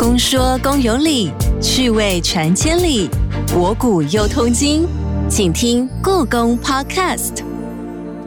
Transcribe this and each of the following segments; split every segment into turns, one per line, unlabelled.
公说公有理，趣味传千里，博古又通今，请听故宫 Podcast。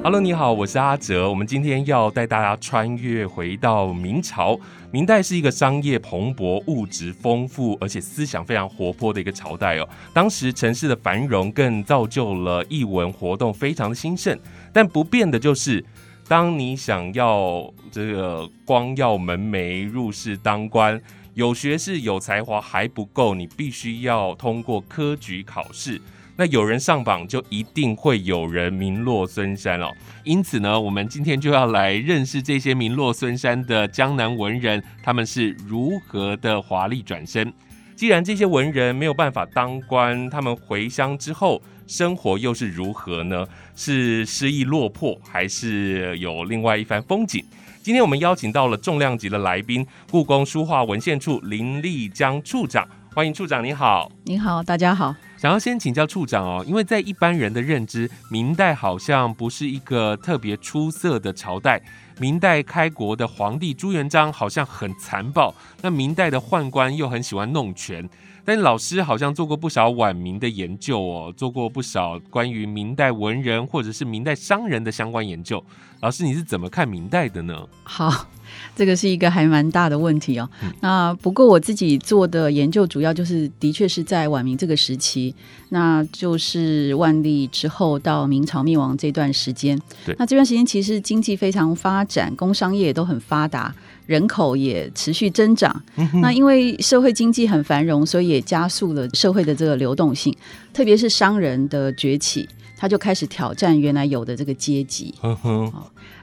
Hello，你好，我是阿哲。我们今天要带大家穿越回到明朝。明代是一个商业蓬勃、物质丰富，而且思想非常活泼的一个朝代哦。当时城市的繁荣更造就了艺文活动非常的兴盛。但不变的就是，当你想要这个光耀门楣、入仕当官。有学识、有才华还不够，你必须要通过科举考试。那有人上榜，就一定会有人名落孙山哦。因此呢，我们今天就要来认识这些名落孙山的江南文人，他们是如何的华丽转身。既然这些文人没有办法当官，他们回乡之后生活又是如何呢？是失意落魄，还是有另外一番风景？今天我们邀请到了重量级的来宾，故宫书画文献处林立江处长，欢迎处长，你好，
你好，大家好。
想要先请教处长哦，因为在一般人的认知，明代好像不是一个特别出色的朝代。明代开国的皇帝朱元璋好像很残暴，那明代的宦官又很喜欢弄权。但老师好像做过不少晚明的研究哦，做过不少关于明代文人或者是明代商人的相关研究。老师，你是怎么看明代的呢？
好，这个是一个还蛮大的问题哦。那不过我自己做的研究主要就是，的确是在晚明这个时期，那就是万历之后到明朝灭亡这段时间。
对，
那这段时间其实经济非常发展，工商业都很发达。人口也持续增长，那因为社会经济很繁荣，所以也加速了社会的这个流动性，特别是商人的崛起，他就开始挑战原来有的这个阶级。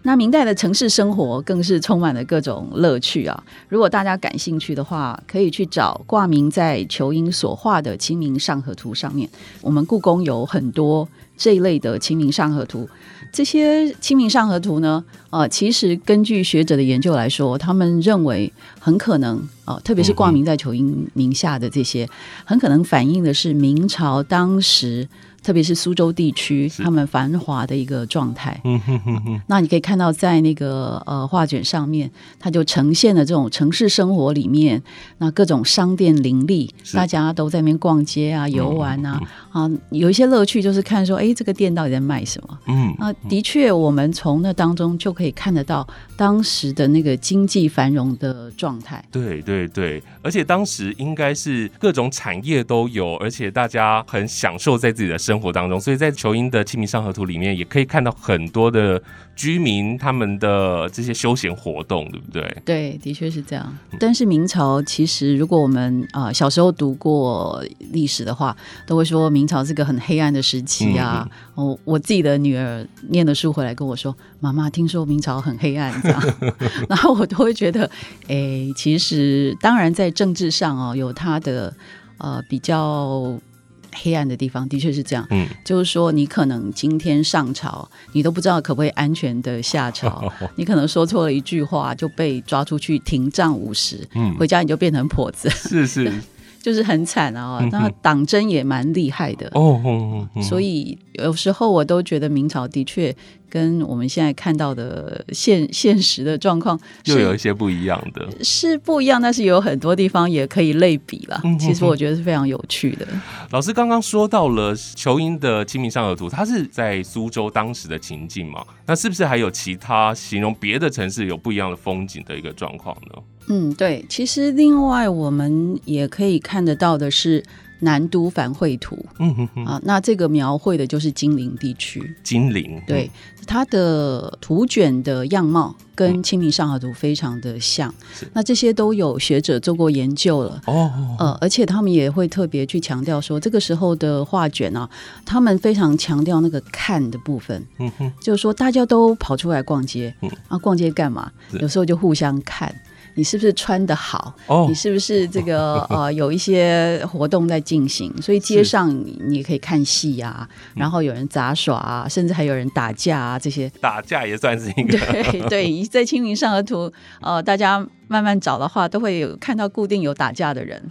那明代的城市生活更是充满了各种乐趣啊！如果大家感兴趣的话，可以去找挂名在仇英所画的《清明上河图》上面，我们故宫有很多这一类的《清明上河图》。这些《清明上河图》呢，呃，其实根据学者的研究来说，他们认为很可能，呃，特别是挂名在仇英名下的这些，很可能反映的是明朝当时。特别是苏州地区，他们繁华的一个状态。嗯哼哼哼。那你可以看到，在那个呃画卷上面，它就呈现了这种城市生活里面，那各种商店林立，大家都在那边逛街啊、游玩啊，啊，有一些乐趣就是看说，哎，这个店到底在卖什么？嗯，啊，的确，我们从那当中就可以看得到当时的那个经济繁荣的状态。
对对对，而且当时应该是各种产业都有，而且大家很享受在自己的生。生活当中，所以在球英的《清明上河图》里面，也可以看到很多的居民他们的这些休闲活动，对不对？
对，的确是这样。但是明朝其实，如果我们啊小时候读过历史的话，都会说明朝是个很黑暗的时期啊。我我自己的女儿念的书回来跟我说：“妈妈，听说明朝很黑暗。”这样，然后我都会觉得，哎，其实当然在政治上哦，有它的呃比较。黑暗的地方的确是这样，嗯，就是说你可能今天上朝，你都不知道可不可以安全的下朝，你可能说错了一句话就被抓出去停杖五十，嗯，回家你就变成婆子，
是是。
就是很惨啊，那党争也蛮厉害的。哦，所以有时候我都觉得明朝的确跟我们现在看到的现 现实的状况
又有一些不一样的，
是不一样，但是有很多地方也可以类比了。其实我觉得是非常有趣的。
老师刚刚说到了球英的《清明上河图》，它是在苏州当时的情境嘛？那是不是还有其他形容别的城市有不一样的风景的一个状况呢？
嗯，对，其实另外我们也可以看得到的是南都繁绘图，嗯哼哼啊，那这个描绘的就是金陵地区。
金陵，
对，它的图卷的样貌跟《清明上河图》非常的像。那这些都有学者做过研究了。哦，呃，而且他们也会特别去强调说，这个时候的画卷啊，他们非常强调那个看的部分，嗯哼，就是说大家都跑出来逛街，嗯。啊，逛街干嘛？有时候就互相看。你是不是穿的好？你是不是这个 呃有一些活动在进行？所以街上你可以看戏呀，然后有人杂耍啊，甚至还有人打架啊，这些
打架也算是一个
对对，在清明上河图呃，大家。慢慢找的话，都会有看到固定有打架的人，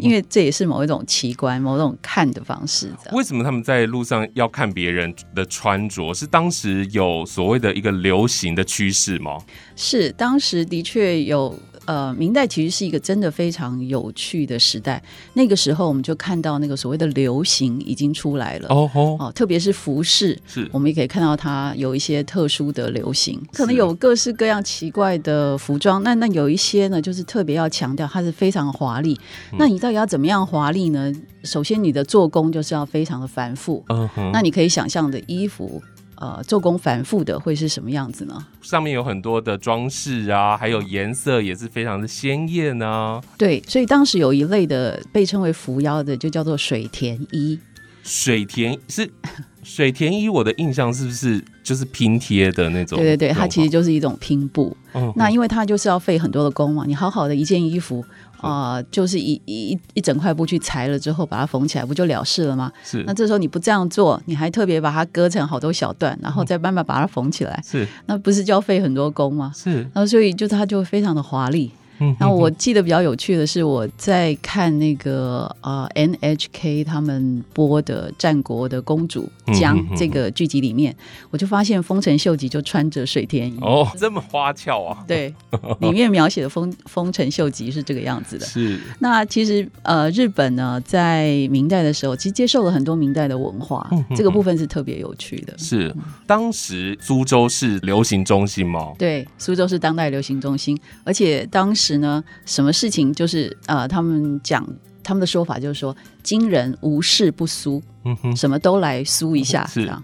因为这也是某一种奇观、某种看的方式。
为什么他们在路上要看别人的穿着？是当时有所谓的一个流行的趋势吗？
是当时的确有呃，明代其实是一个真的非常有趣的时代。那个时候，我们就看到那个所谓的流行已经出来了。
哦吼，
哦，特别是服饰，
是
我们也可以看到它有一些特殊的流行，可能有各式各样奇怪的服装。那那有一些呢，就是特别要强调它是非常华丽。那你到底要怎么样华丽呢？首先，你的做工就是要非常的繁复。
嗯哼，
那你可以想象的衣服，呃，做工繁复的会是什么样子呢？
上面有很多的装饰啊，还有颜色也是非常的鲜艳啊。
对，所以当时有一类的被称为扶腰的，就叫做水田衣。
水田是 水田衣，我的印象是不是就是拼贴的那种？
对对对，它其实就是一种拼布。
嗯
那因为它就是要费很多的工嘛，你好好的一件衣服啊、就是一一一整块布去裁了之后把它缝起来，不就了事了吗？
是
那这时候你不这样做，你还特别把它割成好多小段，然后再慢慢把它缝起来，
是
那不是就要费很多工吗？
是，
然后所以就它就非常的华丽。
嗯
然后我记得比较有趣的是，我在看那个呃 NHK 他们播的《战国的公主江
嗯嗯嗯》
这个剧集里面，我就发现丰臣秀吉就穿着水天衣。
哦，这么花俏啊，
对，里面描写的丰丰臣秀吉是这个样子的。
是
那其实呃，日本呢，在明代的时候，其实接受了很多明代的文化，这个部分是特别有趣的。
是，当时苏州是流行中心吗？
对，苏州是当代流行中心，而且当时呢，什么事情就是呃，他们讲他们的说法就是说，今人无事不苏，
嗯哼，
什么都来苏一下，
是。
这样。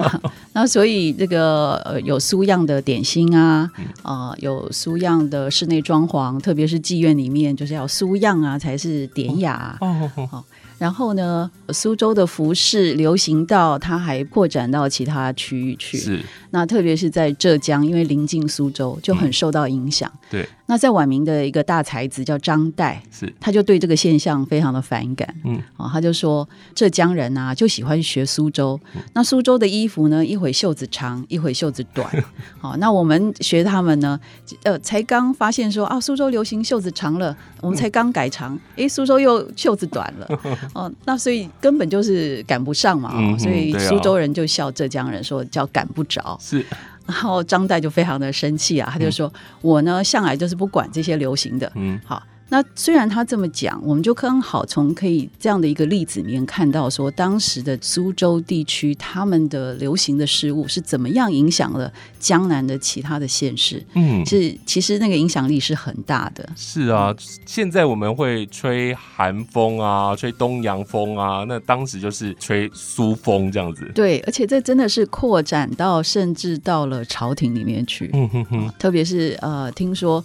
那所以这个呃，有苏样的点心啊，
嗯。
啊、有苏样的室内装潢，特别是妓院里面，就是要苏样啊，才是典雅。啊、
哦哦哦。
然后呢，苏州的服饰流行到它还扩展到其他区域去。
是。
那特别是在浙江，因为临近苏州，就很受到影响。
对，
那在晚明的一个大才子叫张岱，
是，
他就对这个现象非常的反感。
嗯，
啊、他就说浙江人啊就喜欢学苏州。那苏州的衣服呢，一会袖子长，一会袖子短。好、那我们学他们呢，呃，才刚发现说啊，苏州流行袖子长了，我们才刚改长，诶，苏州又袖子短了。哦，那所以根本就是赶不上嘛。所以苏州人就笑浙江人说叫赶不着。
是
然后张岱就非常的生气啊，他就说：“我呢向来就是不管这些流行的。
嗯
好，那虽然他这么讲，我们就刚好从可以这样的一个例子里面看到说，当时的苏州地区他们的流行的事物是怎么样影响了江南的其他的县市。
嗯
是，其实那个影响力是很大的。
是啊，现在我们会吹寒风啊，吹东洋风啊，那当时就是吹苏风这样子。
对，而且这真的是扩展到甚至到了朝廷里面去，
嗯哼哼，
特别是呃，听说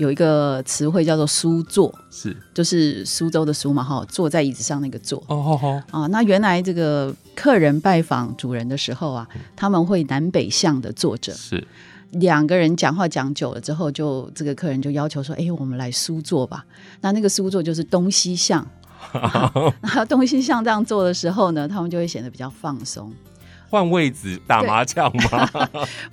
有一个词汇叫做书坐，
是
就是苏州的苏嘛，哈，坐在椅子上那个坐。
哦哦哦，
啊，那原来这个客人拜访主人的时候啊，他们会南北向的坐着，
是
两个人讲话讲久了之后就，这个客人就要求说：“哎，我们来苏坐吧。”那那个苏坐就是东西向，那东西向这样做的时候呢，他们就会显得比较放松。
换位子打麻将吗？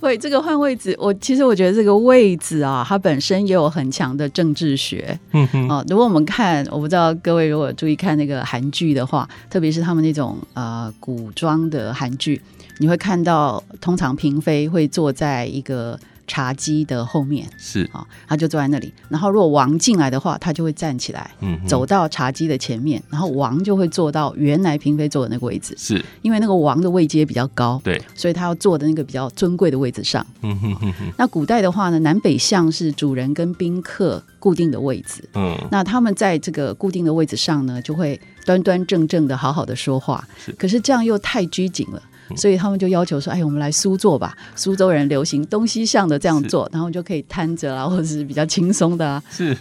会，这个换位置，我其实我觉得这个位置啊，它本身也有很强的政治学。
嗯哼，
哦，如果我们看，我不知道各位如果注意看那个韩剧的话，特别是他们那种呃古装的韩剧，你会看到通常嫔妃会坐在一个茶几的后面
是，
啊、他就坐在那里。然后如果王进来的话，他就会站起来。
嗯，
走到茶几的前面，然后王就会坐到原来嫔妃坐的那个位置，
是，
因为那个王的位阶比较高，
对，
所以他要坐的那个比较尊贵的位置上。
嗯哼哼哼，
那古代的话呢，南北向是主人跟宾客固定的位置，
嗯，
那他们在这个固定的位置上呢，就会端端正正的好好的说话
是。
可是这样又太拘谨了。所以他们就要求说：“哎，我们来苏坐吧。苏州人流行东西向的这样做，然后就可以摊着啊，或者是比较轻松的啊。
是，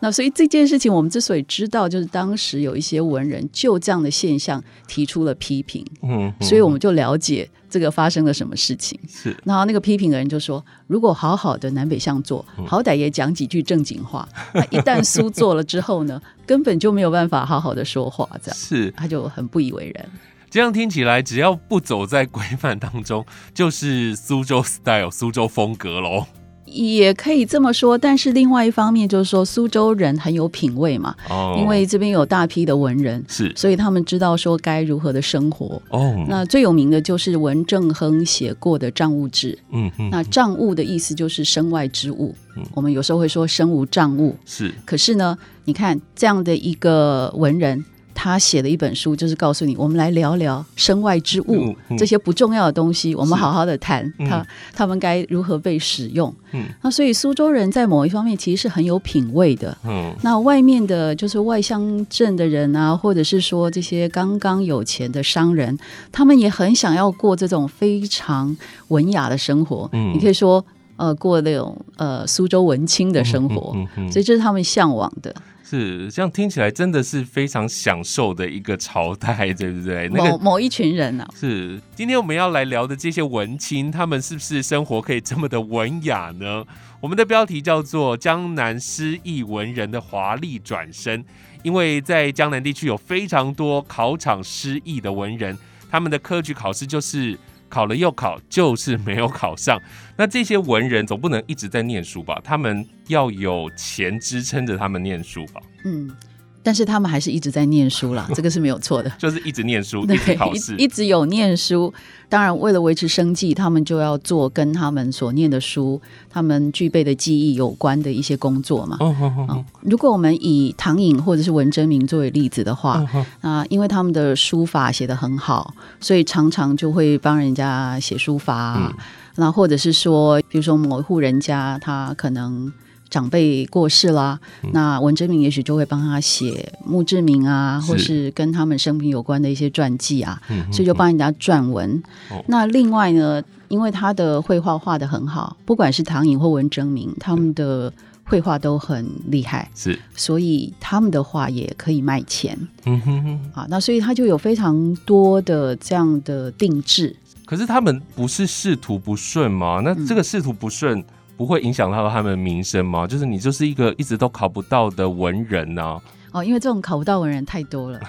那所以这件事情，我们之所以知道，就是当时有一些文人就这样的现象提出了批评，
嗯，
所以我们就了解这个发生了什么事情。
是，
然后那个批评的人就说：“如果好好的南北向坐，好歹也讲几句正经话。那一旦苏做了之后呢，根本就没有办法好好的说话，这样
是，
他就很不以为然。
这样听起来，只要不走在规范当中，就是苏州 style、苏州风格喽。
也可以这么说，但是另外一方面就是说，苏州人很有品味嘛，
哦，
因为这边有大批的文人，
是
所以他们知道说该如何的生活。
哦，
那最有名的就是文正亨写过的《账务志》。
嗯嗯，
那账务的意思就是身外之物
嗯，
我们有时候会说身无账务。
是
可是呢，你看这样的一个文人，他写的一本书，就是告诉你，我们来聊聊身外之物
嗯嗯
这些不重要的东西，我们好好的谈
嗯，
他们该如何被使用。
嗯
那所以苏州人在某一方面其实是很有品味的。
嗯
那外面的就是外乡镇的人啊，或者是说这些刚刚有钱的商人，他们也很想要过这种非常文雅的生活。
嗯
你可以说，呃，过那种呃苏州文青的生活，
嗯嗯嗯
所以这是他们向往的。
是这样听起来真的是非常享受的一个朝代，对不对？那个
某某一群人啊，
是今天我们要来聊的这些文青，他们是不是生活可以这么的文雅呢？我们的标题叫做《江南诗意文人的华丽转身》，因为在江南地区有非常多考场诗意的文人，他们的科举考试就是考了又考，就是没有考上。那这些文人总不能一直在念书吧？他们要有钱支撑着他们念书吧？
嗯，但是他们还是一直在念书啦，这个是没有错的。
就是一直念书，
对
一直考试
一，直有念书。当然，为了维持生计，他们就要做跟他们所念的书、他们具备的技艺有关的一些工作嘛。
哦哦哦
啊，如果我们以唐寅或者是文征明作为例子的话，
哦
那因为他们的书法写得很好，所以常常就会帮人家写书法啊。那、或者是说，比如说某一户人家他可能长辈过世啦，那文征明也许就会帮他写墓志铭啊，或是跟他们生平有关的一些传记啊，
嗯
所以就帮人家撰文。
哦
那另外呢，因为他的绘画画的很好，不管是唐寅或文征明，他们的绘画都很厉害。
是，
所以他们的画也可以卖钱
嗯哼哼。
啊。那所以他就有非常多的这样的定制。
可是他们不是仕途不顺吗？那这个仕途不顺不会影响到他们名声吗？就是你就是一个一直都考不到的文人呐、
哦，因为这种考不到文人太多了，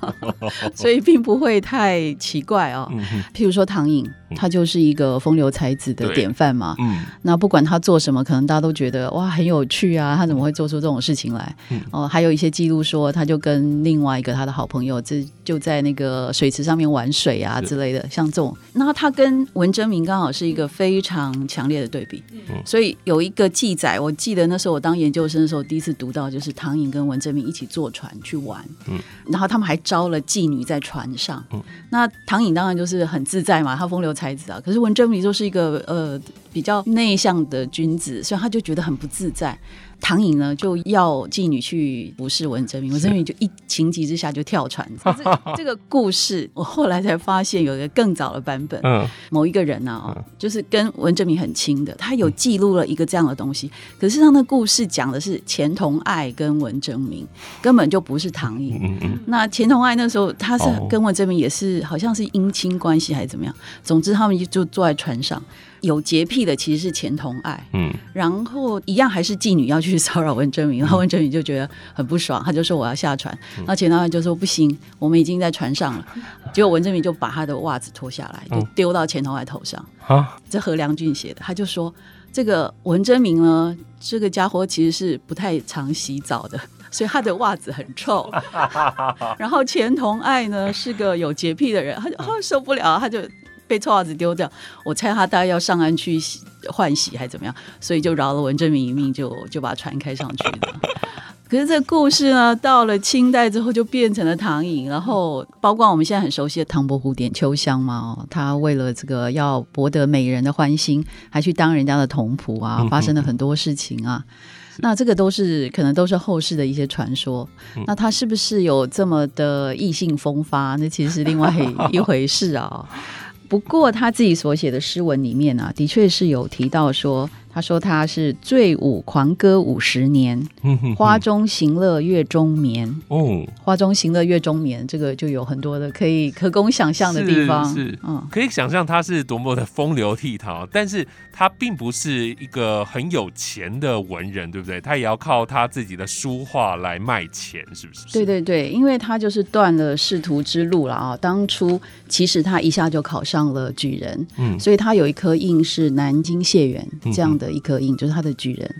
所以并不会太奇怪哦。
嗯
譬如说唐寅，他就是一个风流才子的典范嘛。
嗯
那不管他做什么，可能大家都觉得哇很有趣啊，他怎么会做出这种事情来？
嗯
哦，还有一些记录说，他就跟另外一个他的好朋友，这就在那个水池上面玩水啊之类的，像这种。那他跟文征明刚好是一个非常强烈的对比，所以有一个记载，我记得那时候我当研究生的时候，第一次读到就是唐寅跟文征明一起坐船去玩，
嗯
然后他们还招了妓女在船上。
嗯
那唐颖当然就是很自在嘛，他风流才子啊。可是文征明就是一个呃比较内向的君子，所以他就觉得很不自在。唐寅呢就要妓女去服侍文征明，文征明就一情急之下就跳船。这 个这个故事我后来才发现有一个更早的版本，
嗯
某一个人啊、哦，就是跟文征明很亲的，他有记录了一个这样的东西。可是他的故事讲的是钱同爱跟文征明，根本就不是唐寅。
嗯嗯
那钱同爱那时候他是
哦
跟文征明也是好像是姻亲关系还是怎么样，总之他们就就坐在船上。有洁癖的其实是钱同爱，
嗯。
然后一样还是妓女要去骚扰文征明，然后文征明就觉得很不爽，他就说我要下船，然后钱同爱就说不行，我们已经在船上了，结果文征明就把他的袜子脱下来，就丢到钱同爱头上。
啊？
这何良俊写的，他就说这个文征明呢，这个家伙其实是不太常洗澡的，所以他的袜子很臭。然后钱同爱呢是个有洁癖的人，他就、哦、受不了，他就被臭袜子丢掉。我猜他大概要上岸去洗换洗还是怎么样，所以就饶了文征明一命就，就把船开上去了。可是这个故事呢，到了清代之后就变成了唐寅，然后包括我们现在很熟悉的唐伯虎点秋香嘛，哦，他为了这个要博得美人的欢心，还去当人家的童仆啊，发生了很多事情啊。那这个都是可能都是后世的一些传说。那他是不是有这么的意性风发？那其实是另外一回事啊。不过他自己所写的诗文里面啊，的确是有提到说，他说他是醉舞狂歌五十年，花中行乐月中眠。
哦，
花中行乐月中眠，这个就有很多的可以可供想象的地方。
是是
嗯，
可以想象他是多么的风流倜傥，但是他并不是一个很有钱的文人，对不对？他也要靠他自己的书画来卖钱，是不是？
对对对，因为他就是断了仕途之路了啊。当初其实他一下就考上了举人，
嗯
所以他有一颗印是南京谢元这样的一颗印，就是他的举人。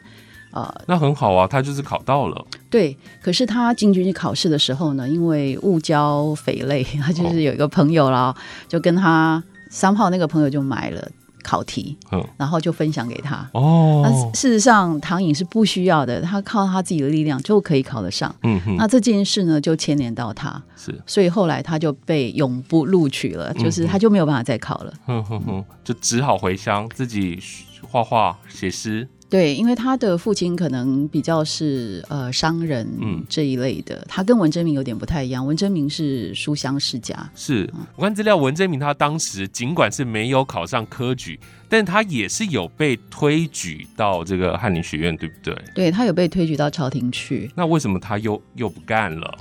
呃，
那很好啊，他就是考到了。
对，可是他进军去考试的时候呢，因为误交匪类，他就是有一个朋友啦，就跟他三炮那个朋友就买了考题，
嗯，
然后就分享给他。哦那
哦，
事实上，唐颖是不需要的，他靠他自己的力量就可以考得上。
嗯哼，
那这件事呢，就牵连到他，
是，
所以后来他就被永不录取了，就是他就没有办法再考了。
哼哼哼，就只好回乡自己画画写诗。
对，因为他的父亲可能比较是呃商人
嗯
这一类的，他跟文征明有点不太一样。文征明是书香世家，
是我看资料，文征明他当时尽管是没有考上科举，但他也是有被推举到这个翰林学院，对不对？
对他有被推举到朝廷去，
那为什么他又又不干了？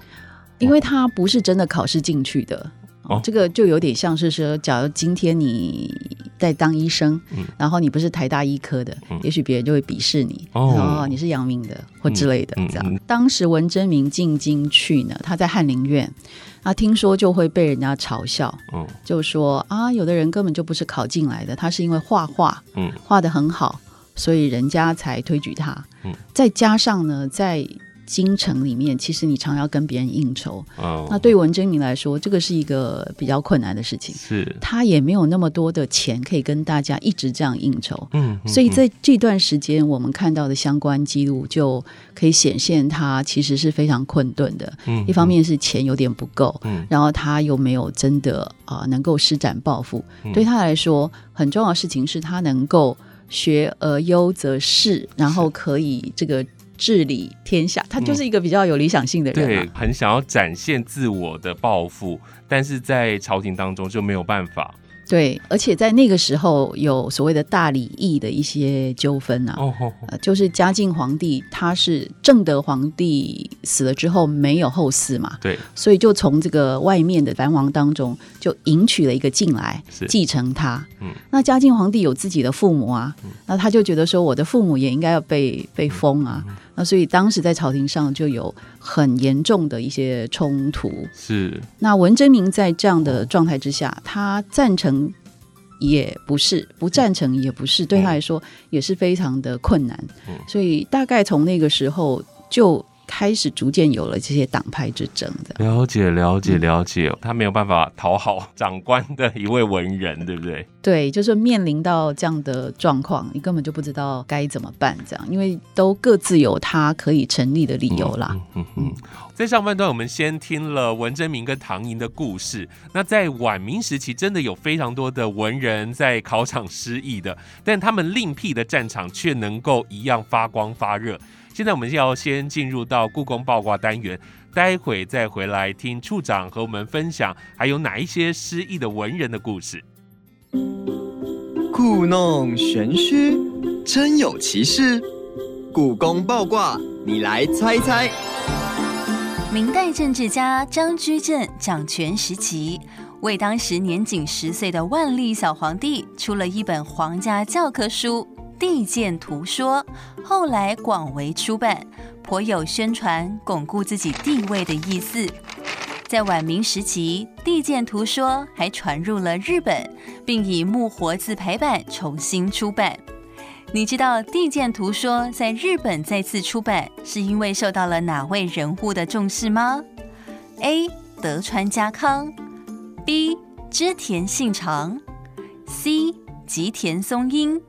因为他不是真的考试进去的。
哦。
哦，这个就有点像是说，假如今天你在当医生，
嗯。
然后你不是台大医科的，
嗯。
也许别人就会鄙视你，
哦。
哦，你是阳明的或之类的，这样。当时文征明进京去呢，他在翰林院，啊，听说就会被人家嘲笑，
嗯
就说啊，有的人根本就不是考进来的，他是因为画画
嗯。
画的很好，所以人家才推举他。
嗯。
再加上呢，在京城里面，其实你常要跟别人应酬，
哦，
那对文征明来说，这个是一个比较困难的事情。
是。
他也没有那么多的钱可以跟大家一直这样应酬，
嗯，
所以在这段时间，我们看到的相关记录就可以显现他其实是非常困顿的。
嗯
一方面是钱有点不够，
嗯。
然后他又没有真的啊、能够施展抱负。
嗯。
对他来说，很重要的事情是他能够学而优则仕，然后可以这个治理天下。他就是一个比较有理想性的人、
对
啊。，
很想要展现自我的抱负，但是在朝廷当中就没有办法。
对，而且在那个时候有所谓的大礼义的一些纠纷啊。呃，就是嘉靖皇帝，他是正德皇帝死了之后没有后嗣嘛，
对，
所以就从这个外面的藩王当中就迎娶了一个进来
是
继承他。
嗯
那嘉靖皇帝有自己的父母啊，那他就觉得说我的父母也应该要被被封啊。
嗯
那所以当时在朝廷上就有很严重的一些冲突。
是
那文征明在这样的状态之下，他赞成也不是，不赞成也不是，对他来说也是非常的困难。
嗯
所以大概从那个时候就开始逐渐有了这些党派之争的。
了解了解
嗯
了解，他没有办法讨好长官的一位文人，对不对？
对，就是面临到这样的状况，你根本就不知道该怎么办，这样，因为都各自有他可以成立的理由啦。
嗯嗯嗯。在上半段，我们先听了文征明跟唐寅的故事。那在晚明时期，真的有非常多的文人在考场失意的，但他们另辟的战场却能够一样发光发热。现在我们要先进入到故宫八卦单元，待会再回来听处长和我们分享，还有哪一些失意的文人的故事。
故弄玄虚，真有其事。故宫爆卦，你来猜猜。
明代政治家张居正掌权时期，为当时年仅十岁的万历小皇帝出了一本皇家教科书《地鉴图说》，后来广为出版，颇有宣传巩固自己地位的意思。在晚明时期，《地鉴图说》还传入了日本，并以木活字排版重新出版。你知道《地鉴图说》在日本再次出版，是因为受到了哪位人物的重视吗？A. 德川家康，B. 织田信长，C. 吉田松阴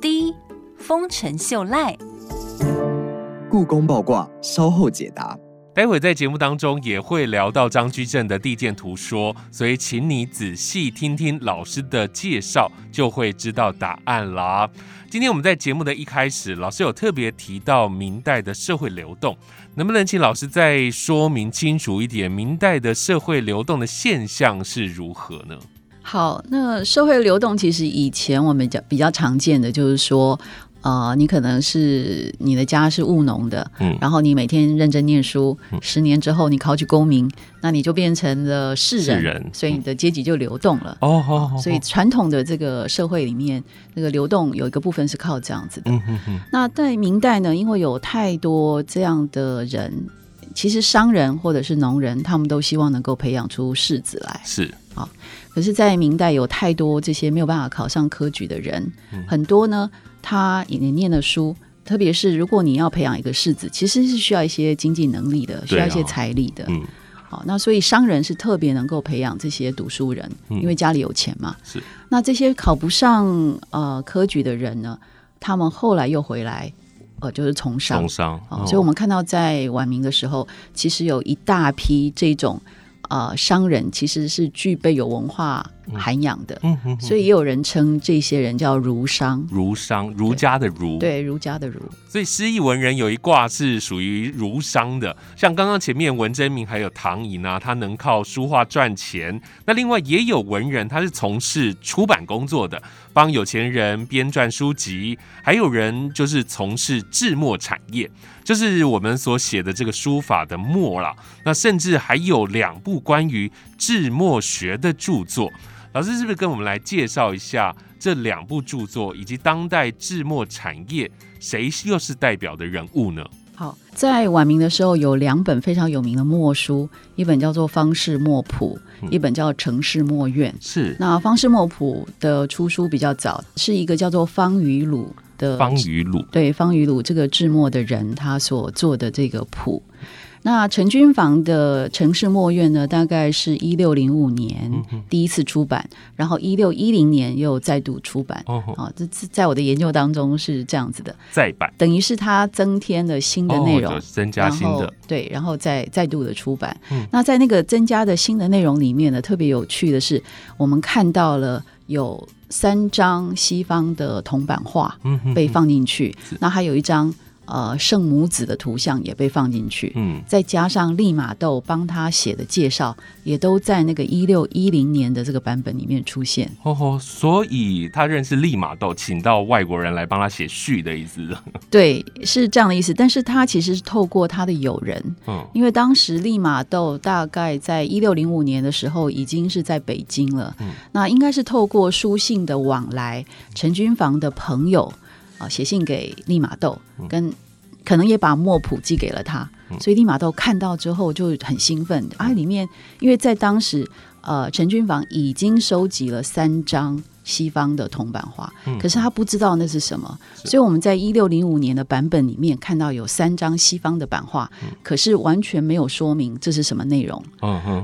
，D. 丰臣秀赖。
故宫爆卦，稍后解答。
待会在节目当中也会聊到张居正的地鉴图说，所以请你仔细听听老师的介绍，就会知道答案啦。今天我们在节目的一开始，老师有特别提到明代的社会流动，能不能请老师再说明清楚一点，明代的社会流动的现象是如何呢？
好，那社会流动其实以前我们讲比较常见的就是说，呃，你可能是你的家是务农的，
嗯
然后你每天认真念书，十年之后你考取功名，那你就变成了士人，
人
所以你的阶级就流动了。
哦，好好，
所以传统的这个社会里面，那个流动有一个部分是靠这样子的。
嗯哼哼，
那在明代呢，因为有太多这样的人，其实商人或者是农人，他们都希望能够培养出士子来。
是，
可是，在明代有太多这些没有办法考上科举的人，
嗯
很多呢，他也念了书。特别是如果你要培养一个世子，其实是需要一些经济能力的，需要一些财力的。
嗯，
好，那所以商人是特别能够培养这些读书人，
嗯
因为家里有钱嘛。
是。
那这些考不上呃科举的人呢，他们后来又回来，呃，就是从商。
从商，
哦，所以我们看到在晚明的时候，其实有一大批这种呃商人，其实是具备有文化涵养的，
嗯哼哼
所以也有人称这些人叫儒商。
儒商，儒家的儒，
对，儒家的儒，
所以诗意文人有一卦是属于儒商的，像刚刚前面文征明还有唐寅啊，他能靠书画赚钱。那另外也有文人，他是从事出版工作的，帮有钱人编撰书籍；还有人就是从事制墨产业，就是我们所写的这个书法的墨啦。那甚至还有两部关于制墨学的著作。老师是不是跟我们来介绍一下这两部著作，以及当代制墨产业谁又是代表的人物呢？
好，在晚明的时候有两本非常有名的墨书，一本叫做《方士墨谱》，
嗯
一本叫《城市墨院》。
是
那《方士墨谱》的出书比较早，是一个叫做方于鲁的
方于鲁，
对方于鲁这个制墨的人他所做的这个谱。那陈君房的《城市墨院》呢，大概是一六零五年第一次出版，然后一六一零年又再度出版。
哦，
啊，这这在我的研究当中是这样子的，
再版。
等于是它增添了新的内容，
哦增加新的，
对，然后再再度的出版。
嗯。
那在那个增加的新的内容里面呢，特别有趣的是，我们看到了有三张西方的铜版画被放进去，
是。
那还有一张呃圣母子的图像也被放进去。
嗯
再加上利玛窦帮他写的介绍，也都在那个一六一零年的这个版本里面出现。
哦吼，所以他认识利玛窦，请到外国人来帮他写序的意思。
对，是这样的意思。但是他其实是透过他的友人，
嗯
因为当时利玛窦大概在一六零五年的时候已经是在北京了，
嗯
那应该是透过书信的往来，陈君房的朋友啊写信给利玛窦，跟可能也把墨谱寄给了他，
嗯
所以利玛窦看到之后就很兴奋啊，里面因为在当时呃陈君房已经收集了三张。西方的铜版画，
嗯
可是他不知道那是什么，
是
所以我们在一六零五年的版本里面看到有三张西方的版画，可是完全没有说明这是什么内容。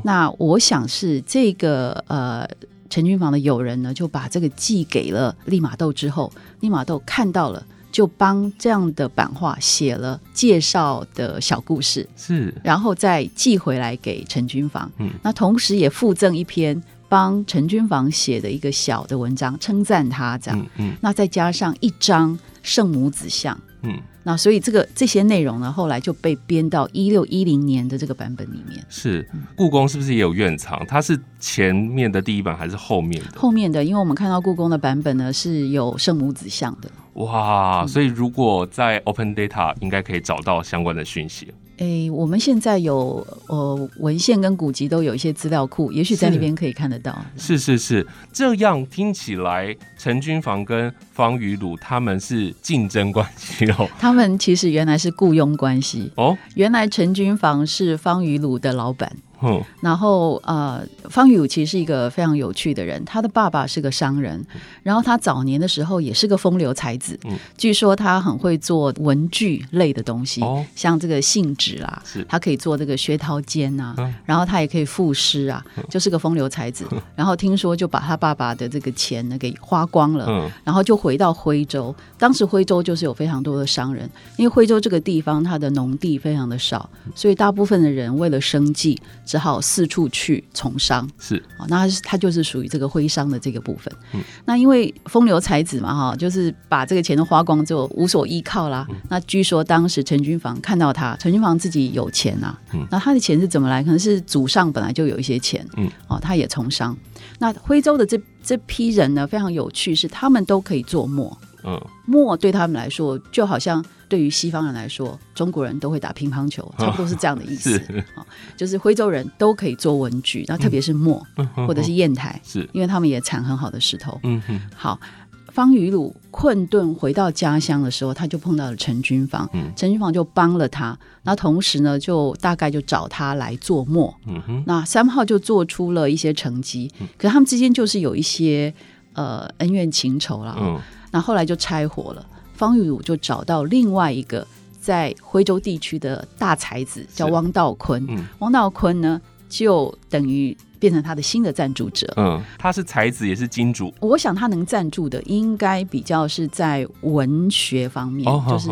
那我想是这个呃陈君房的友人呢，就把这个寄给了利玛窦之后，利玛窦看到了，就帮这样的版画写了介绍的小故事，
是
然后再寄回来给陈君房。
嗯
那同时也附赠一篇帮陈君房写的一个小的文章，称赞他这样。
嗯嗯
那再加上一张圣母子像。
嗯，
那所以这个这些内容呢，后来就被编到一六一零年的这个版本里面。
是故宫是不是也有院藏？它是前面的第一版还是后面的？
后面的，因为我们看到故宫的版本呢是有圣母子像的。
哇，所以如果在 Open Data 应该可以找到相关的讯息。
诶，我们现在有呃文献跟古籍都有一些资料库，也许在那边可以看得到。
是是是，这样听起来，陈君房跟方雨鲁他们是竞争关系哦。
他们其实原来是雇佣关系，
哦，
原来陈君房是方雨鲁的老板。
哼，
然后呃，方宇武其实是一个非常有趣的人，他的爸爸是个商人，然后他早年的时候也是个风流才子，
嗯。
据说他很会做文具类的东西，
哦。
像这个信纸啊，他可以做这个薛涛笺啊，
嗯。
然后他也可以赋诗啊，就是个风流才子。然后听说就把他爸爸的这个钱呢给花光了，
嗯。
然后就回到徽州。当时徽州就是有非常多的商人，因为徽州这个地方它的农地非常的少，所以大部分的人为了生计，只好四处去从商。
是
啊，那他是他就是属于这个徽商的这个部分。
嗯
那因为风流才子嘛，哈，就是把这个钱都花光之后无所依靠啦。
嗯
那据说当时陈君房看到他，陈君房自己有钱啊，
嗯
那他的钱是怎么来？可能是祖上本来就有一些钱，
嗯，
哦，他也从商。那徽州的这这批人呢，非常有趣，是他们都可以做墨。
嗯。
墨对他们来说，就好像对于西方人来说，中国人都会打乒乓球，差不多是这样的意思。
是。
啊，就是徽州人都可以做文具，那特别是墨、
嗯
或者是砚台，
是。
因为他们也产很好的石头。
嗯哼。
好，方雨鲁困顿回到家乡的时候，他就碰到了陈君房，
嗯。
陈君房就帮了他，那同时呢，就大概就找他来做墨。
嗯哼，
那三号就做出了一些成绩，可是他们之间就是有一些呃恩怨情仇了。
嗯
那后来就拆伙了，方玉鲁就找到另外一个在徽州地区的大才子，叫汪道坤。
嗯。
汪道坤呢，就等于变成他的新的赞助者。
嗯，他是才子也是金主，
我想他能赞助的，应该比较是在文学方面，
哦，
就是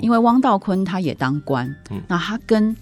因为汪道坤他也当官，
嗯。
那他跟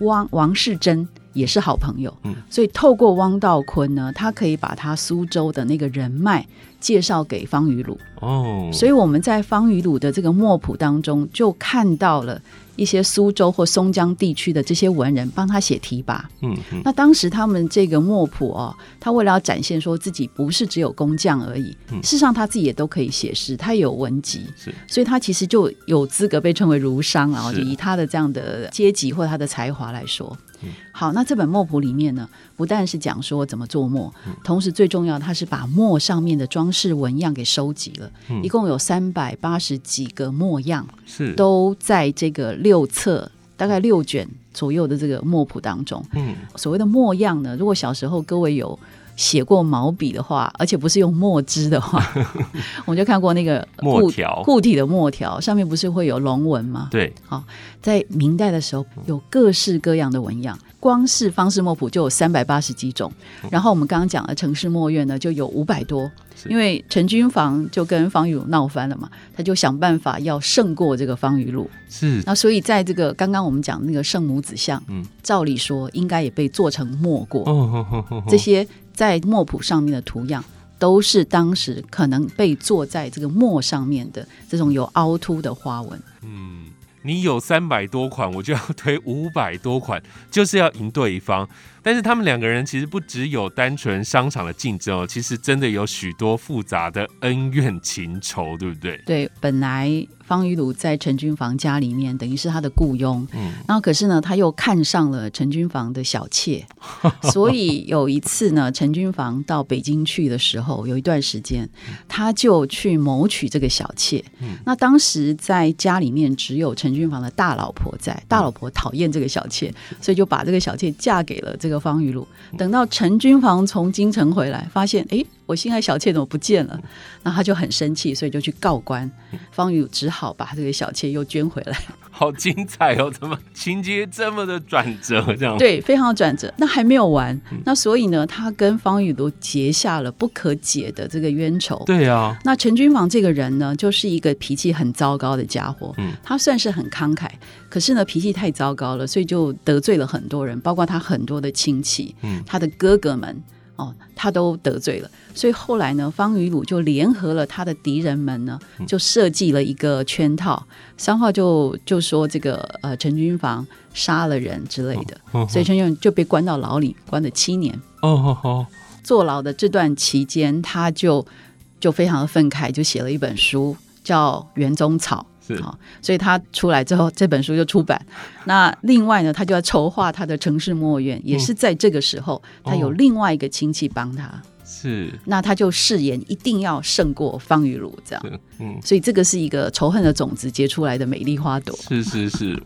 汪王世贞也是好朋友，
嗯。
所以透过汪道坤呢，他可以把他苏州的那个人脉介绍给方雨鲁，
哦，
所以我们在方雨鲁的这个墨谱当中就看到了一些苏州或松江地区的这些文人帮他写题跋。
嗯嗯。
那当时他们这个墨谱哦，他为了要展现说自己不是只有工匠而已，
嗯。
事实上他自己也都可以写诗，他也有文集，
是。
所以他其实就有资格被称为儒商啊，
是。
就以他的这样的阶级或他的才华来说。
嗯。
好，那这本墨谱里面呢，不但是讲说怎么做墨，
嗯。
同时最重要，它是把墨上面的装饰纹样给收集了，
嗯。
一共有三百八十几个墨样，
是。
都在这个六册，大概六卷左右的这个墨谱当中。
嗯。
所谓的墨样呢，如果小时候各位有写过毛笔的话，而且不是用墨汁的话，我们就看过那个固
墨条
固体的墨条，上面不是会有龙纹吗？
对，
在明代的时候，有各式各样的纹样，光是方式墨谱就有三百八十几种。然后我们刚刚讲的城市墨院呢，就有五百多。因为陈君房就跟方雨鲁闹翻了嘛，他就想办法要胜过这个方雨鲁。
是
那所以在这个刚刚我们讲那个圣母子像，
嗯
照理说应该也被做成墨过。这些在墨谱上面的图样，都是当时可能被做在这个墨上面的这种有凹凸的花纹。
嗯，你有三百多款，我就要推五百多款，就是要赢对方。但是他们两个人其实不只有单纯商场的竞争哦，其实真的有许多复杂的恩怨情仇，对不对？
对，本来方玉鲁在陈君房家里面，等于是他的雇佣，
嗯。
然后可是呢，他又看上了陈君房的小妾，所以有一次呢，陈君房到北京去的时候，有一段时间，他就去谋取这个小妾。
嗯。
那当时在家里面只有陈君房的大老婆在，大老婆讨厌这个小妾，所以就把这个小妾嫁给了这个方玉鲁。等到陈君房从京城回来，发现诶，我心爱小妾怎么不见了？那他就很生气，所以就去告官。方宇只好把这个小妾又捐回来。
好精彩哦！怎么情节这么的转折？这样，
对，非常的转折。那还没有完，那所以呢，他跟方宇都结下了不可解的这个冤仇。
对啊，
那陈君房这个人呢，就是一个脾气很糟糕的家伙。
嗯
他算是很慷慨，可是呢，脾气太糟糕了，所以就得罪了很多人，包括他很多的亲戚，
嗯
他的哥哥们。哦，他都得罪了，所以后来呢，方宇鲁就联合了他的敌人们呢，就设计了一个圈套。三号就就说这个呃陈君房杀了人之类的，
哦
所以陈君房就被关到牢里，关了七年。
哦哦哦，
坐牢的这段期间，他就就非常的愤慨，就写了一本书，叫《园中草》。
是
好，所以他出来之后，这本书就出版。那另外呢，他就要筹划他的城市墨院，也是在这个时候，他有
哦
另外一个亲戚帮他，
是，
那他就誓言一定要胜过方雨茹，这样。
嗯，
所以这个是一个仇恨的种子结出来的美丽花朵。
是是是，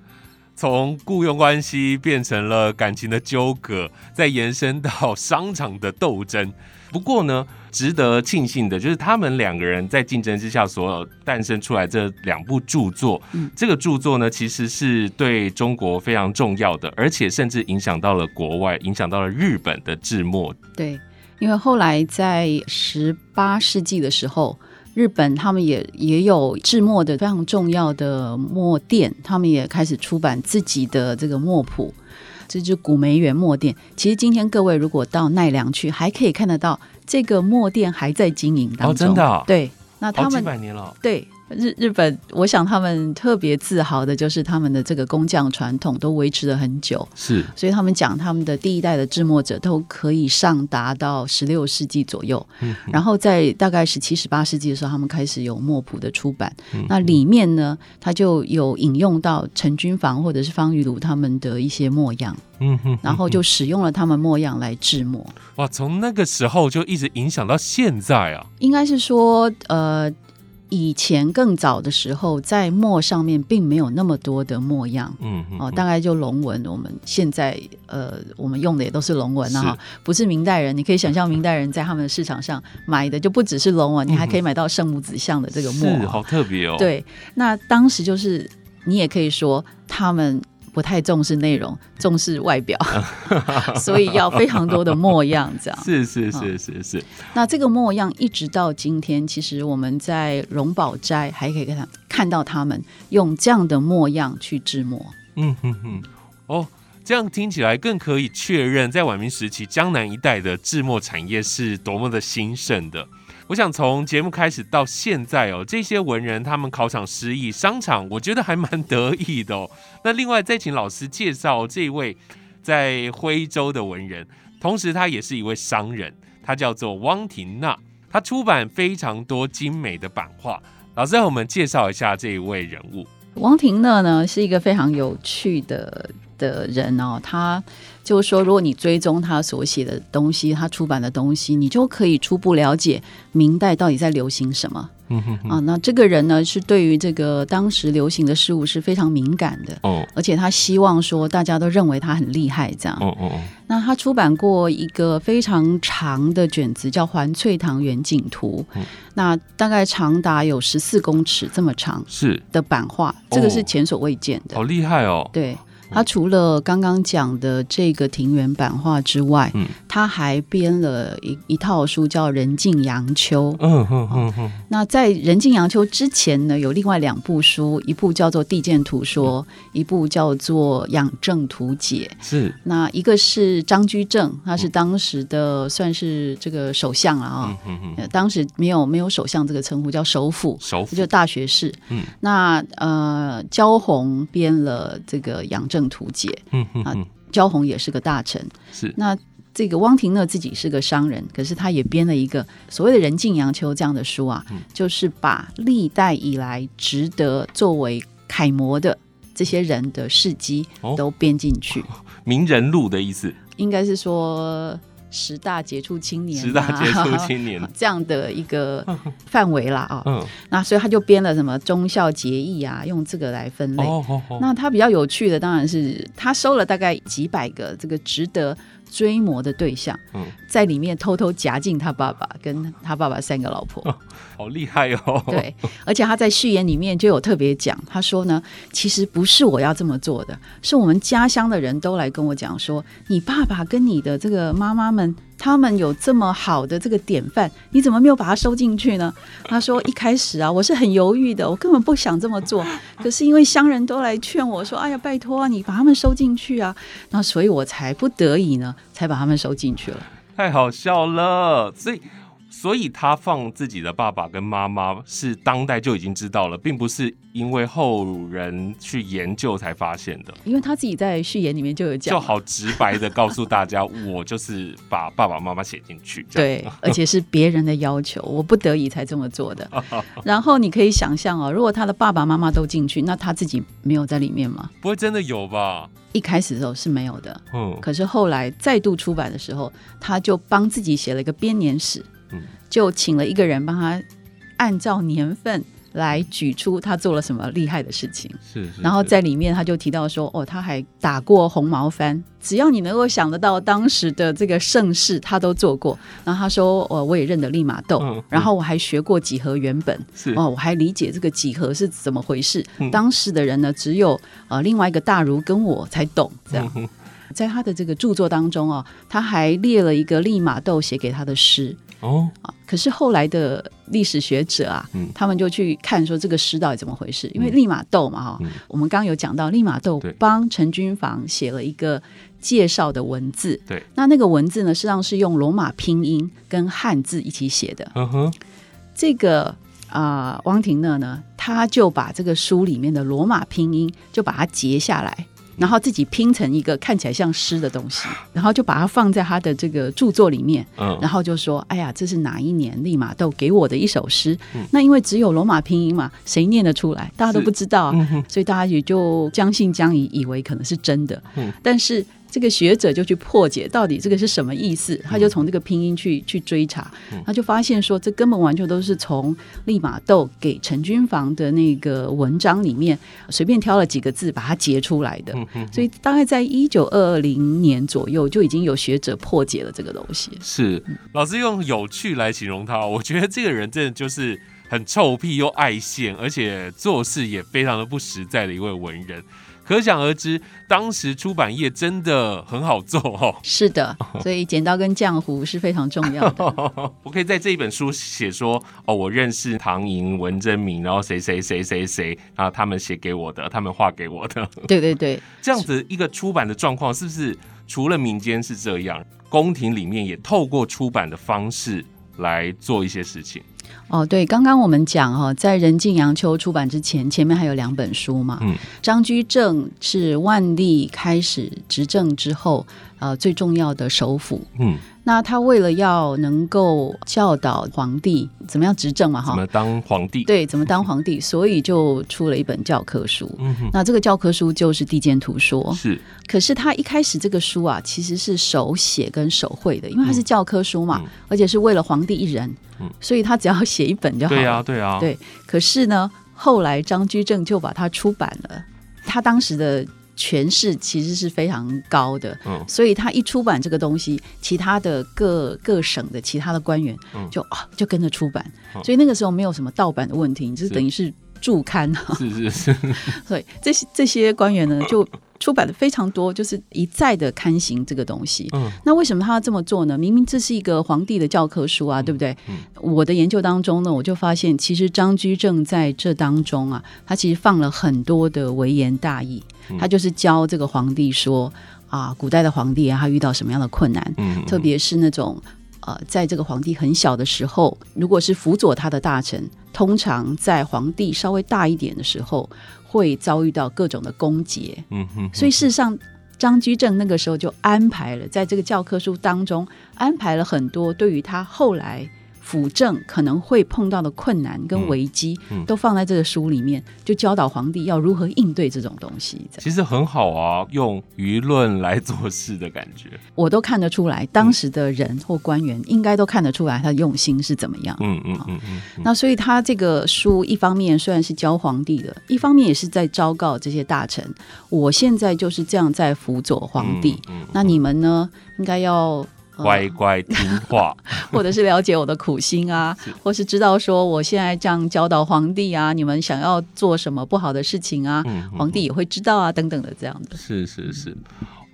从雇佣关系变成了感情的纠葛，再延伸到商场的斗争。不过呢，值得庆幸的就是他们两个人在竞争之下所有诞生出来这两部著作。
嗯
这个著作呢，其实是对中国非常重要的，而且甚至影响到了国外，影响到了日本的制墨。
对，因为后来在十八世纪的时候，日本他们也也有制墨的非常重要的墨店，他们也开始出版自己的这个墨谱。这就古梅园墨店。其实今天各位如果到奈良去，还可以看得到这个墨店还在经营当中。
哦真的
对，那他
好几
们
百年了，
对日日本，我想他们特别自豪的就是他们的这个工匠传统都维持了很久，
是，
所以他们讲他们的第一代的制墨者都可以上达到十六世纪左右，
嗯
然后在大概十七、十八世纪的时候，他们开始有墨谱的出版。
嗯
那里面呢，它就有引用到陈君房或者是方玉茹他们的一些墨样，
嗯哼，
然后就使用了他们墨样来制墨。
哇，从那个时候就一直影响到现在啊，
应该是说，呃，以前更早的时候，在墨上面并没有那么多的墨样。
嗯哼
哦，大概就龙纹，我们现在呃，我们用的也都是龙纹啊，哈不是明代人。你可以想象，明代人在他们的市场上买的就不只是龙纹，你还可以买到圣母子像的这个墨
好特别哦，，
对，那当时就是你也可以说他们不太重视内容，重视外表，所以要非常多的模样这样。
是是是是是，
那这个模样一直到今天，其实我们在荣宝斋还可以看看到他们用这样的模样去制墨。
嗯哼哼，哦。这样听起来更可以确认，在晚明时期，江南一带的制墨产业是多么的兴盛的。我想从节目开始到现在哦，这些文人他们考场失意，商场我觉得还蛮得意的哦。那另外再请老师介绍这位在徽州的文人，同时他也是一位商人，他叫做汪廷娜，他出版非常多精美的版画。老师，让我们介绍一下这一位人物。
汪廷乐呢是一个非常有趣的的人哦，他就是说，如果你追踪他所写的东西，他出版的东西，你就可以初步了解明代到底在流行什么
嗯哼哼，
啊。那这个人呢，是对于这个当时流行的事物是非常敏感的，
哦
而且他希望说大家都认为他很厉害这样。
哦哦哦，
那他出版过一个非常长的卷子，叫《环翠堂远景图》
嗯，
那大概长达有十四公尺这么长
是
的版画，这个是前所未见的。
好厉害哦。
对。他除了刚刚讲的这个庭园版画之外，
嗯。
他还编了一一套书叫《人尽阳秋》。
嗯嗯嗯嗯，
那在《人尽阳秋》之前呢，有另外两部书，一部叫做《地鉴图说》，一部叫做《养正图解》。
是。
那一个是张居正，他是当时的算是这个首相了啊、
嗯哼哼，
呃当时没有没有首相这个称呼，叫首辅，
首辅
就大学士。
嗯。
那呃，焦红编了这个《养正图解》，嗯
嗯哼哼，
焦红也是个大臣。
是。
那这个汪廷乐自己是个商人，可是他也编了一个所谓的《人尽阳秋》这样的书啊，
嗯。
就是把历代以来值得作为楷模的这些人的事迹
哦。
都编进去。
名人录的意思，
应该是说十大杰出青年、啊，
十大杰出青年。
这样的一个范围啦啊、
嗯，
那所以他就编了什么忠孝节义啊，用这个来分类。
哦哦哦，
那他比较有趣的当然是他收了大概几百个这个值得追魔的对象，
嗯
在里面偷偷夹进他爸爸跟他爸爸三个老婆。
好厉害哦。
对，而且他在序言里面就有特别讲，他说呢，其实不是我要这么做的，是我们家乡的人都来跟我讲说，你爸爸跟你的这个妈妈们，他们有这么好的这个典范，你怎么没有把它收进去呢？他说一开始啊，我是很犹豫的，我根本不想这么做，可是因为乡人都来劝我说，哎呀，拜托啊，你把他们收进去啊，那所以我才不得已呢，才把他们收进去了。
太好笑了，所以。所以他放自己的爸爸跟妈妈是当代就已经知道了，并不是因为后人去研究才发现的，
因为他自己在序言里面就有讲，
就好直白的告诉大家，我就是把爸爸妈妈写进去。
对，而且是别人的要求，我不得已才这么做的。然后你可以想象哦，如果他的爸爸妈妈都进去，那他自己没有在里面吗？
不会真的有吧？
一开始的时候是没有的，
嗯，
可是后来再度出版的时候，他就帮自己写了一个编年史
嗯，
就请了一个人帮他按照年份来举出他做了什么厉害的事情。
是是。
然后在里面他就提到说，哦，他还打过红毛番，只要你能够想得到当时的这个盛世，他都做过。然后他说，哦，我也认得利马窦，
嗯嗯
然后我还学过几何原本，
是
哦，我还理解这个几何是怎么回事。
嗯
当时的人呢，只有呃另外一个大儒跟我才懂这样。
嗯
在他的这个著作当中哦，他还列了一个利马窦写给他的诗
哦，
啊。可是后来的历史学者啊，
嗯
他们就去看说这个诗到底怎么回事，因为利玛窦嘛哈、
嗯
我们刚刚有讲到利玛窦帮陈君房写了一个介绍的文字，
对，
那那个文字呢，实际上是用罗马拼音跟汉字一起写的。
嗯哼，
这个啊、汪廷讷呢，他就把这个书里面的罗马拼音就把它截下来。然后自己拼成一个看起来像诗的东西，然后就把它放在他的这个著作里面，
嗯
然后就说：“哎呀，这是哪一年利玛窦给我的一首诗？
嗯
那因为只有罗马拼音嘛，谁念得出来？大家都不知道啊，
嗯
所以大家也就将信将疑，以为可能是真的。
嗯
但是这个学者就去破解，到底这个是什么意思？他就从这个拼音去去追查，
嗯
他就发现说，这根本完全都是从利玛窦给陈君房的那个文章里面随便挑了几个字把它截出来的。所以大概在一九二零年左右，就已经有学者破解了这个东西。
是老师用有趣来形容他，我觉得这个人真的就是很臭屁又爱现，而且做事也非常的不实在的一位文人。可想而知，当时出版业真的很好做哦。
是的，所以剪刀跟浆糊是非常重要的。
我可以在这一本书写说，哦，我认识唐寅、文征明，然后谁谁谁谁谁，然后他们写给我的，他们画给我的，
对对对，
这样子一个出版的状况，是不是除了民间是这样，宫廷里面也透过出版的方式来做一些事情？
哦，对，刚刚我们讲哈、在《人尽阳秋》出版之前，前面还有两本书嘛。
嗯，
张居正是万历开始执政之后，呃，最重要的首辅。
嗯，
那他为了要能够教导皇帝怎么样执政嘛，哈，
怎么当皇帝？，
对，怎么当皇帝，所以就出了一本教科书。
嗯哼，
那这个教科书就是《地间图说》，
是，
可是他一开始这个书啊，其实是手写跟手绘的，因为它是教科书嘛，
嗯。
而且是为了皇帝一人，
嗯。
所以他只要写一本就好了。
对啊，对啊，
对可是呢，后来张居正就把它出版了，他当时的权势其实是非常高的，
嗯。
所以他一出版这个东西，其他的各各省的其他的官员
嗯。
就、啊就跟着出版，
嗯。
所以那个时候没有什么盗版的问题，就是
是
等于是助刊啊，
是是是，
所以这些这些官员呢就。出版的非常多，就是一再的刊行这个东西。
嗯。
那为什么他要这么做呢？明明这是一个皇帝的教科书啊，对不对？
嗯。
我的研究当中呢，我就发现，其实张居正在这当中啊，他其实放了很多的微言大义，
嗯
他就是教这个皇帝说啊，古代的皇帝啊，他遇到什么样的困难，
嗯，
特别是那种呃，在这个皇帝很小的时候，如果是辅佐他的大臣，通常在皇帝稍微大一点的时候，会遭遇到各种的攻讦。
嗯哼，
所以事实上，张居正那个时候就安排了，在这个教科书当中安排了很多对于他后来辅政可能会碰到的困难跟危机，都放在这个书里面，就教导皇帝要如何应对这种东西。
其实很好啊，用舆论来做事的感觉。
我都看得出来，当时的人或官员应该都看得出来他的用心是怎么样。
嗯嗯嗯嗯嗯，
那所以他这个书一方面虽然是教皇帝的，一方面也是在昭告这些大臣，我现在就是这样在辅佐皇帝。
嗯，嗯
那你们呢，应该要。呃
乖乖听话，
或者是了解我的苦心啊
是，
或是知道说我现在这样教导皇帝啊，你们想要做什么不好的事情啊，皇帝也会知道啊，等等的这样的。
是是是，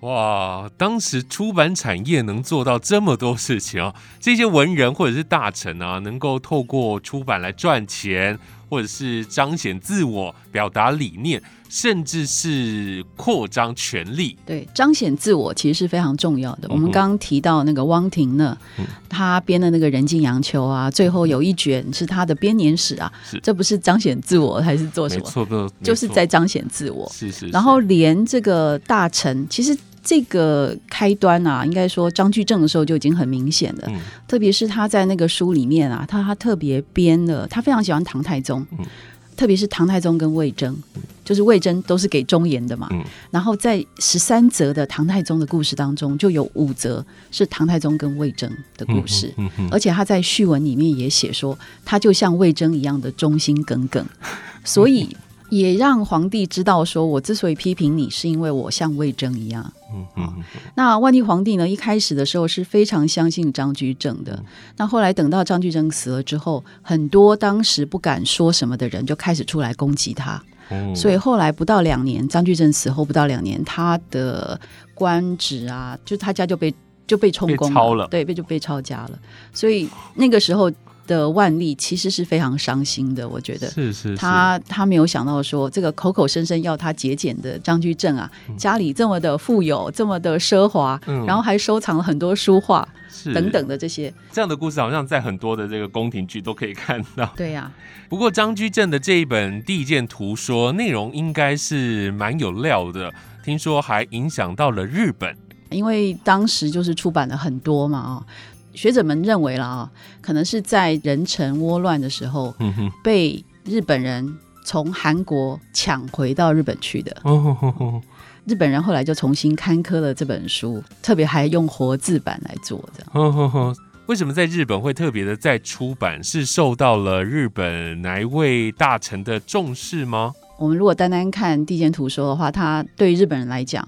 哇！当时出版产业能做到这么多事情啊，这些文人或者是大臣啊，能够透过出版来赚钱，或者是彰显自我、表达理念，甚至是扩张权力。
对，彰显自我其实是非常重要的。
嗯
我们刚刚提到那个汪婷呢，
嗯
他编的那个《人尽阳秋》啊，最后有一卷是他的编年史啊，这不是彰显自我还是做什么？
没错，没错
就是在彰显自我。
是是，
然后连这个大臣，其实这个开端啊，应该说张居正的时候就已经很明显了。
嗯。
特别是他在那个书里面啊，他他特别编了，他非常喜欢唐太宗，
嗯。
特别是唐太宗跟魏征，就是魏征都是给忠言的嘛。
嗯。
然后在十三则的唐太宗的故事当中，就有五则是唐太宗跟魏征的故事。而且他在序文里面也写说，他就像魏征一样的忠心耿耿，所以也让皇帝知道说，我之所以批评你，是因为我像魏征一样。
嗯嗯嗯
那万历皇帝呢，一开始的时候是非常相信张居正的。那后来等到张居正死了之后，很多当时不敢说什么的人就开始出来攻击他。
嗯，
所以后来不到两年，张居正死后不到两年，他的官职啊，就他家就被就被充公
了
对，被就被抄家了。所以那个时候的万历其实是非常伤心的，我觉得。
是是是，
他他没有想到说，这个口口声声要他节俭的张居正啊，家里这么的富有，这么的奢华，
嗯
然后还收藏了很多书画
是
等等的这些。
这样的故事，好像在很多的这个宫廷剧都可以看到。
对呀、
不过张居正的这一本《地鉴图说》内容应该是蛮有料的，听说还影响到了日本。
因为当时就是出版了很多嘛啊、学者们认为了啊，可能是在人臣倭乱的时候
嗯哼，
被日本人从韩国抢回到日本去的。日本人后来就重新刊刻了这本书，特别还用活字版来做这样。
吼吼吼为什么在日本会特别的再出版？是受到了日本哪一位大臣的重视吗？
我们如果单单看《地间图说》的话，它对于日本人来讲，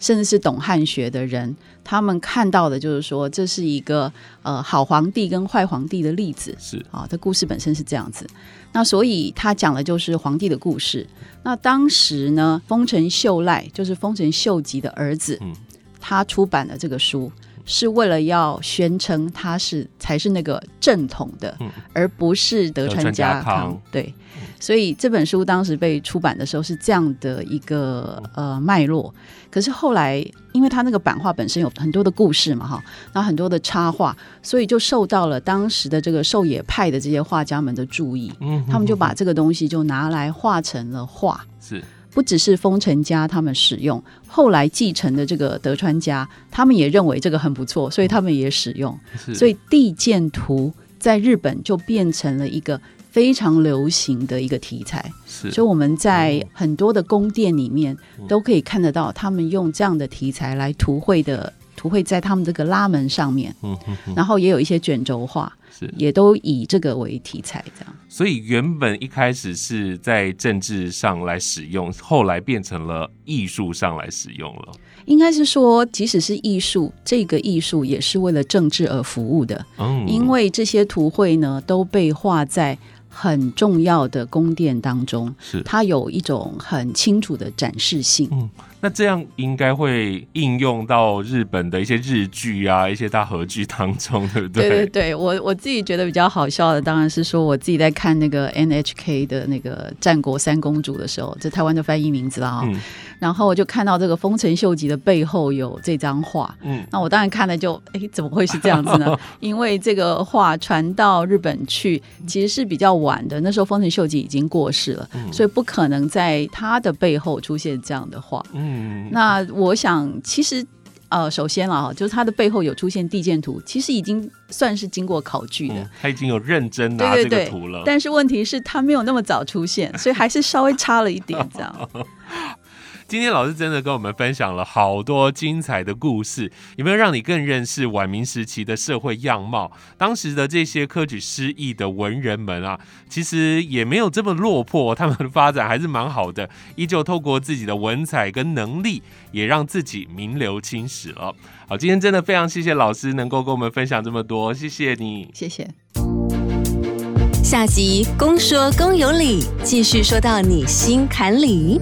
甚至是懂汉学的人，他们看到的就是说，这是一个呃好皇帝跟坏皇帝的例子。
是
啊，这故事本身是这样子。那所以他讲的就是皇帝的故事。那当时呢，丰臣秀赖就是丰臣秀吉的儿子，
嗯
他出版了这个书，是为了要宣称他是才是那个正统的，
嗯。
而不是德川家
康。
康。对，所以这本书当时被出版的时候是这样的一个呃脉络。可是后来，因为他那个版画本身有很多的故事嘛，哈，然后很多的插画，所以就受到了当时的这个狩野派的这些画家们的注意。
嗯。
他们就把这个东西就拿来画成了画，
是
不只是丰臣家他们使用，后来继承的这个德川家，他们也认为这个很不错，所以他们也使用。所以地鉴图在日本就变成了一个非常流行的一个题材。
是
所以我们在很多的宫殿里面
嗯
都可以看得到，他们用这样的题材来图绘的。图绘在他们这个拉门上面，
嗯哼哼
然后也有一些卷轴画，
是。
也都以这个为题材，这样。
所以原本一开始是在政治上来使用，后来变成了艺术上来使用了。
应该是说，即使是艺术，这个艺术也是为了政治而服务的，
嗯，
因为这些图绘呢都被画在很重要的宫殿当中，
是
它有一种很清楚的展示性。
嗯那这样应该会应用到日本的一些日剧啊，一些大合剧当中，对不对？
对对对，我我自己觉得比较好笑的，当然是说我自己在看那个 NHK 的那个《战国三公主》的时候，这台湾的翻译名字啦啊、
嗯
然后我就看到这个丰臣秀吉的背后有这张画，
嗯，
那我当然看了就，哎，怎么会是这样子呢？因为这个画传到日本去，其实是比较晚的，那时候丰臣秀吉已经过世了，所以不可能在他的背后出现这样的话。
嗯，
那我想，其实。呃，首先啊，就是他的背后有出现地鉴图，其实已经算是经过考据的。
嗯他已经有认真拿这
对对对
个图了。
但是问题是，他没有那么早出现，所以还是稍微差了一点这样。
今天老师真的跟我们分享了好多精彩的故事，有没有让你更认识晚明时期的社会样貌？当时的这些科举失意的文人们啊，其实也没有这么落魄，他们的发展还是蛮好的，依旧透过自己的文采跟能力，也让自己名留青史了。好，今天真的非常谢谢老师能够跟我们分享这么多，谢谢你。
谢谢。
下集公说公有理，继续说到你心坎里。